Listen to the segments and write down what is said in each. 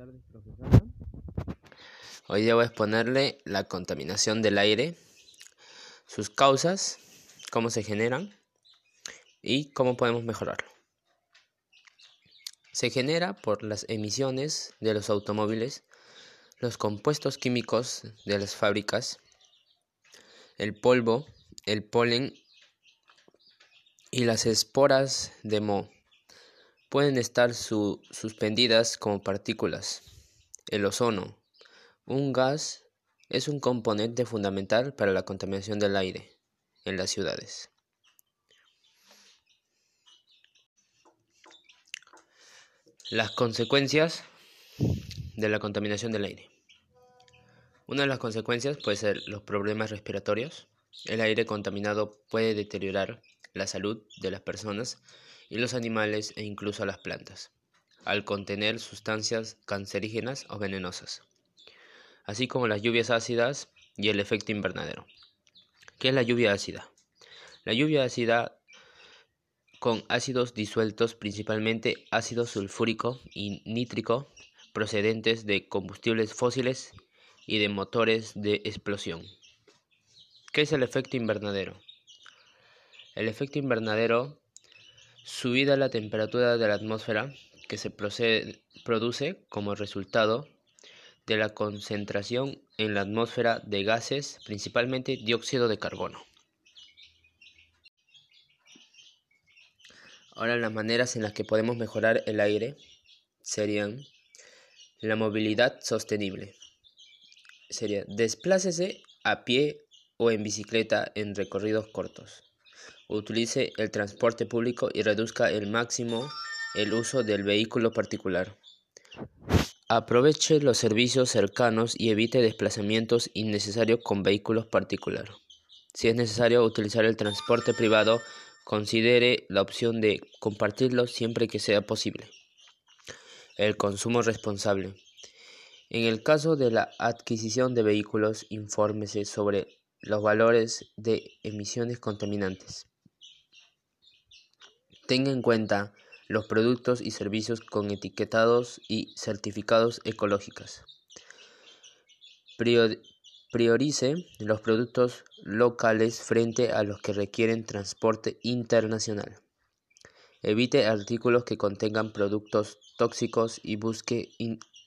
tardes, profesora. Hoy a exponerle la contaminación del aire, sus causas, cómo se generan y cómo podemos mejorarlo. Se genera por las emisiones de los automóviles, los compuestos químicos de las fábricas, el polvo, el polen y las esporas de moho pueden estar suspendidas como partículas. El ozono, un gas, es un componente fundamental para la contaminación del aire en las ciudades. Las consecuencias de la contaminación del aire. Una de las consecuencias puede ser los problemas respiratorios. El aire contaminado puede deteriorar la salud de las personas y los animales e incluso las plantas, al contener sustancias cancerígenas o venenosas, así como las lluvias ácidas y el efecto invernadero. ¿Qué es la lluvia ácida? La lluvia ácida con ácidos disueltos, principalmente ácido sulfúrico y nítrico, procedentes de combustibles fósiles y de motores de explosión. ¿Qué es el efecto invernadero? El efecto invernadero subida la temperatura de la atmósfera que se produce como resultado de la concentración en la atmósfera de gases, principalmente dióxido de carbono. Ahora las maneras en las que podemos mejorar el aire serían la movilidad sostenible. Sería desplácese a pie o en bicicleta en recorridos cortos utilice el transporte público y reduzca el máximo el uso del vehículo particular. Aproveche los servicios cercanos y evite desplazamientos innecesarios con vehículos particulares. Si es necesario utilizar el transporte privado, considere la opción de compartirlo siempre que sea posible. El consumo responsable. En el caso de la adquisición de vehículos, infórmese sobre los valores de emisiones contaminantes. Tenga en cuenta los productos y servicios con etiquetados y certificados ecológicos. Priorice los productos locales frente a los que requieren transporte internacional. Evite artículos que contengan productos tóxicos y busque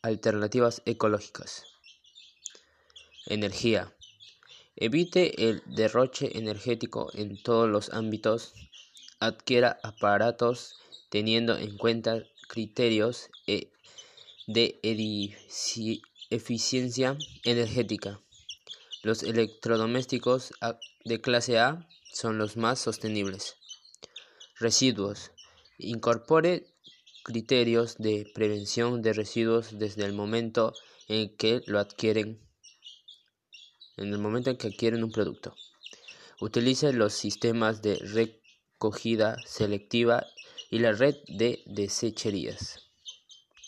alternativas ecológicas. Energía. Evite el derroche energético en todos los ámbitos adquiera aparatos teniendo en cuenta criterios e, de eficiencia energética. Los electrodomésticos de clase A son los más sostenibles. Residuos. Incorpore criterios de prevención de residuos desde el momento en que lo adquieren en el momento en que adquieren un producto. Utilice los sistemas de recogida selectiva y la red de desecherías.